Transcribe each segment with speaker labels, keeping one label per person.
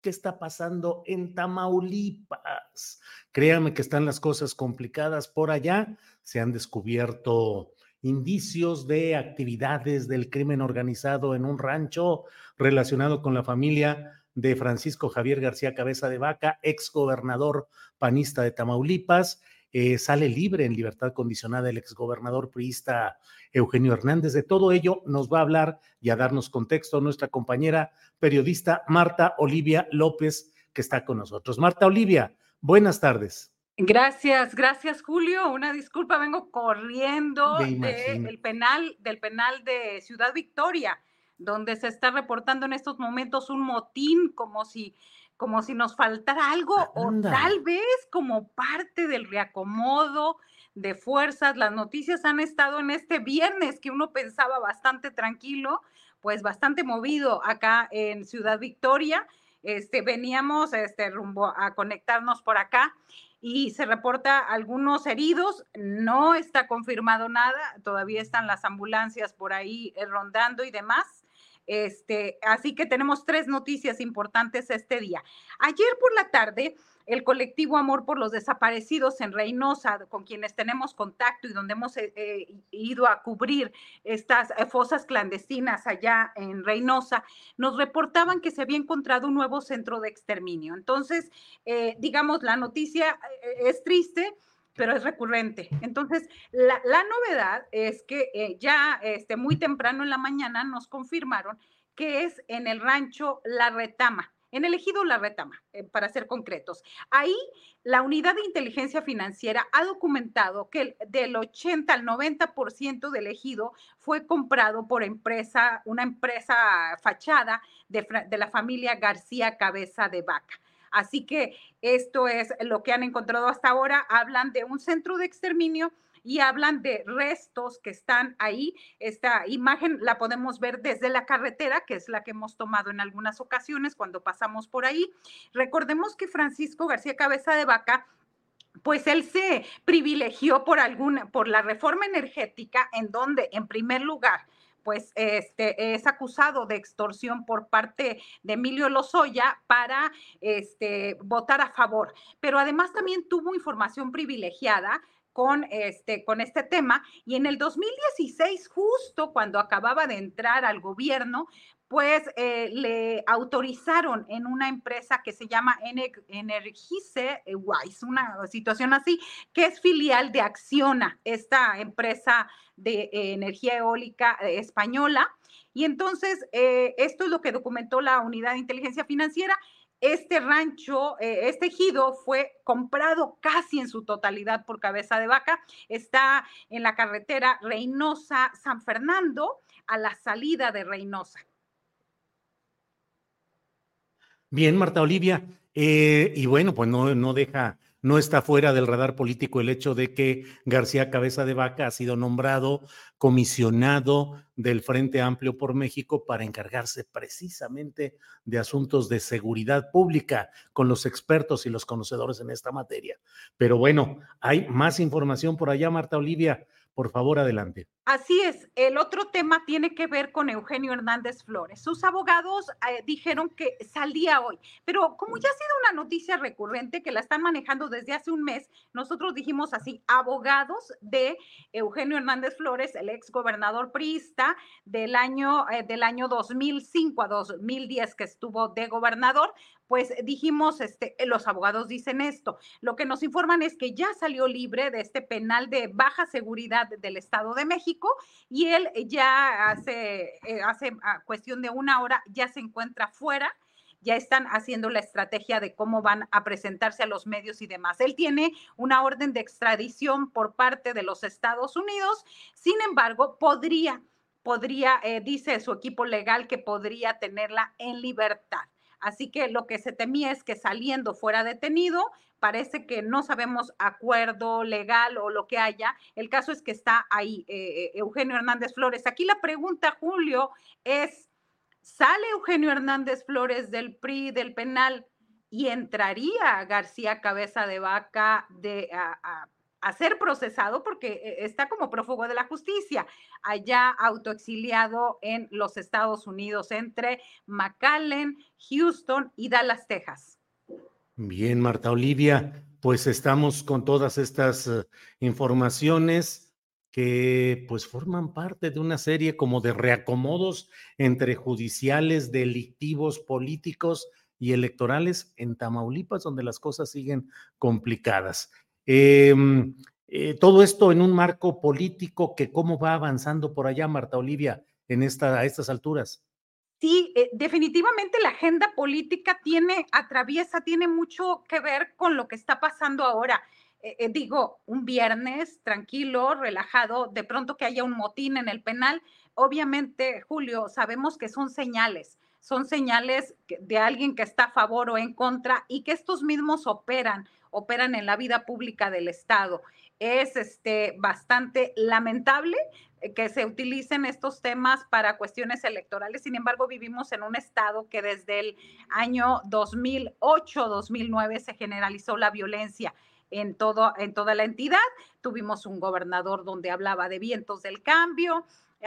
Speaker 1: ¿Qué está pasando en Tamaulipas? Créame que están las cosas complicadas por allá. Se han descubierto indicios de actividades del crimen organizado en un rancho relacionado con la familia de Francisco Javier García Cabeza de Vaca, ex gobernador panista de Tamaulipas. Eh, sale libre en libertad condicionada el exgobernador priista Eugenio Hernández. De todo ello nos va a hablar y a darnos contexto nuestra compañera periodista Marta Olivia López, que está con nosotros. Marta Olivia, buenas tardes.
Speaker 2: Gracias, gracias Julio. Una disculpa, vengo corriendo del penal, del penal de Ciudad Victoria, donde se está reportando en estos momentos un motín como si como si nos faltara algo o tal vez como parte del reacomodo de fuerzas. Las noticias han estado en este viernes que uno pensaba bastante tranquilo, pues bastante movido acá en Ciudad Victoria. Este, veníamos este, rumbo a conectarnos por acá y se reporta algunos heridos, no está confirmado nada, todavía están las ambulancias por ahí eh, rondando y demás. Este, así que tenemos tres noticias importantes este día. Ayer por la tarde, el colectivo Amor por los Desaparecidos en Reynosa, con quienes tenemos contacto y donde hemos eh, eh, ido a cubrir estas eh, fosas clandestinas allá en Reynosa, nos reportaban que se había encontrado un nuevo centro de exterminio. Entonces, digamos, la noticia es triste pero es recurrente. Entonces, la, novedad es que eh, ya este, muy temprano en la mañana nos confirmaron que es en el rancho La Retama, en el ejido La Retama, eh, para ser concretos. Ahí la unidad de inteligencia financiera ha documentado que del 80 al 90% del ejido fue comprado por empresa, una empresa fachada de, de la familia García Cabeza de Vaca. Así que esto es lo que han encontrado hasta ahora. Hablan de un centro de exterminio y hablan de restos que están ahí. Esta imagen la podemos ver desde la carretera, que es la que hemos tomado en algunas ocasiones cuando pasamos por ahí. Recordemos que Francisco García Cabeza de Vaca pues él se privilegió por alguna, por la reforma energética, en donde, en primer lugar, pues este, es acusado de extorsión por parte de Emilio Lozoya para este, votar a favor. Pero además también tuvo información privilegiada con este, con este tema y en el 2016, justo cuando acababa de entrar al gobierno, pues eh, le autorizaron en una empresa que se llama Energice Wise, una situación así, que es filial de Acciona, esta empresa de eh, energía eólica eh, española. Y entonces, esto es lo que documentó la unidad de inteligencia financiera. Este rancho, este ejido fue comprado casi en su totalidad por cabeza de vaca. Está en la carretera Reynosa-San Fernando, a la salida de Reynosa.
Speaker 1: Bien, Marta Olivia. Eh, y bueno, pues no, no deja, no está fuera del radar político el hecho de que García Cabeza de Vaca ha sido nombrado comisionado del Frente Amplio por México para encargarse precisamente de asuntos de seguridad pública con los expertos y los conocedores en esta materia. Pero bueno, hay más información por allá, Marta Olivia Por favor, adelante.
Speaker 2: Así es. El otro tema tiene que ver con Eugenio Hernández Flores. Sus abogados eh, dijeron que salía hoy, pero como ya ha sido una noticia recurrente que la están manejando desde hace un mes, nosotros dijimos así, abogados de Eugenio Hernández Flores, el ex gobernador priista del año, eh, del año 2005 a 2010 que estuvo de gobernador, pues dijimos, este, los abogados dicen esto. Lo que nos informan es que ya salió libre de este penal de baja seguridad del Estado de México y él ya hace, eh, hace ah, cuestión de una hora ya se encuentra fuera ya están haciendo la estrategia de cómo van a presentarse a los medios y demás. Él tiene una orden de extradición por parte de los Estados Unidos, sin embargo, podría, podría, eh, dice su equipo legal que podría tenerla en libertad. Así que lo que se temía es que saliendo fuera detenido, parece que no sabemos acuerdo legal o lo que haya. El caso es que está ahí eh, eh, Eugenio Hernández Flores. Aquí la pregunta, Julio, es, ¿sale Eugenio Hernández Flores del PRI, del penal, y entraría García Cabeza de Vaca de, a ser procesado porque eh, está como prófugo de la justicia, allá autoexiliado en los Estados Unidos, entre McAllen, Houston y Dallas, Texas.
Speaker 1: Bien, Marta Olivia, pues estamos con todas estas eh, informaciones que pues forman parte de una serie como de reacomodos entre judiciales, delictivos, políticos y electorales en Tamaulipas, donde las cosas siguen complicadas. Em, eh, todo esto en un marco político que cómo va avanzando por allá, Marta Olivia, en esta, a estas alturas.
Speaker 2: Sí, eh, definitivamente la agenda política tiene, atraviesa, tiene mucho que ver con lo que está pasando ahora. Eh, digo, un viernes tranquilo, relajado, de pronto que haya un motín en el penal. Obviamente, Julio, sabemos que son señales, son señales de alguien que está a favor o en contra y que estos mismos operan operan en la vida pública del Estado. Es este, bastante lamentable eh, que se utilicen estos temas para cuestiones electorales. Sin embargo, vivimos en un estado que desde el año 2008-2009 se generalizó la violencia en, todo, en toda la entidad. Tuvimos un gobernador donde hablaba de vientos del cambio,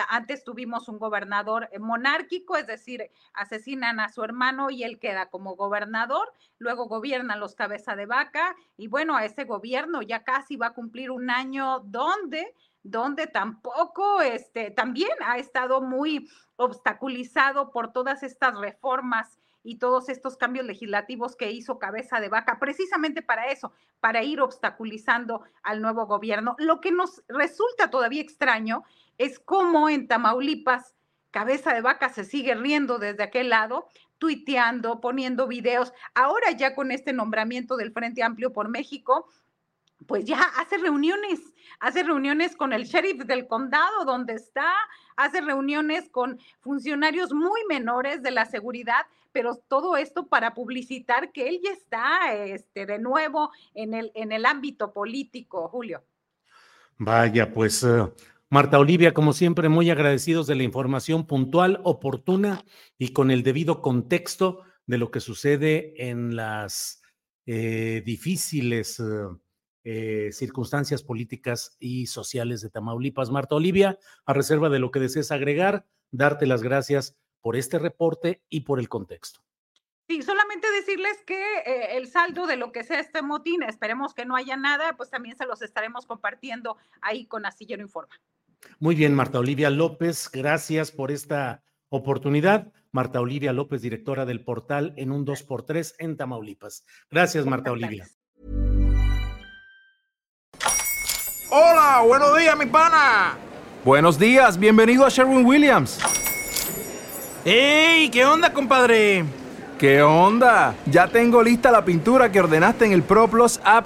Speaker 2: antes tuvimos un gobernador eh, monárquico, es decir, asesinan a su hermano y él queda como gobernador, luego gobiernan los cabeza de vaca y bueno, a ese gobierno ya casi va a cumplir un año donde donde tampoco, este, también ha estado muy obstaculizado por todas estas reformas y todos estos cambios legislativos que hizo Cabeza de Vaca, precisamente para eso, para ir obstaculizando al nuevo gobierno. Lo que nos resulta todavía extraño es cómo en Tamaulipas Cabeza de Vaca se sigue riendo desde aquel lado, tuiteando, poniendo videos. Ahora ya con este nombramiento del Frente Amplio por México, pues ya hace reuniones, hace reuniones con el sheriff del condado donde está, hace reuniones con funcionarios muy menores de la seguridad, pero todo esto para publicitar que él ya está este, de nuevo en el, en el ámbito político, Julio.
Speaker 1: Vaya, pues eh, Marta Olivia, como siempre, muy agradecidos de la información puntual, oportuna y con el debido contexto de lo que sucede en las eh, difíciles eh, circunstancias políticas y sociales de Tamaulipas. Marta Olivia, a reserva de lo que desees agregar, darte las gracias por este reporte y por el contexto.
Speaker 2: Sí, solamente decirles que eh, el saldo de lo que sea este motín, esperemos que no haya nada, pues también se los estaremos compartiendo ahí con Astillero Informa.
Speaker 1: Muy bien, Marta Olivia López, gracias por esta oportunidad. Marta Olivia López, directora del portal en un 2x3 en Tamaulipas. Gracias, Marta Olivia.
Speaker 3: Hola, buenos días, mi pana.
Speaker 4: Buenos días, bienvenido a Sherwin Williams.
Speaker 3: ¡Ey! ¿Qué onda, compadre?
Speaker 4: ¿Qué onda? Ya tengo lista la pintura que ordenaste en el ProPlus app.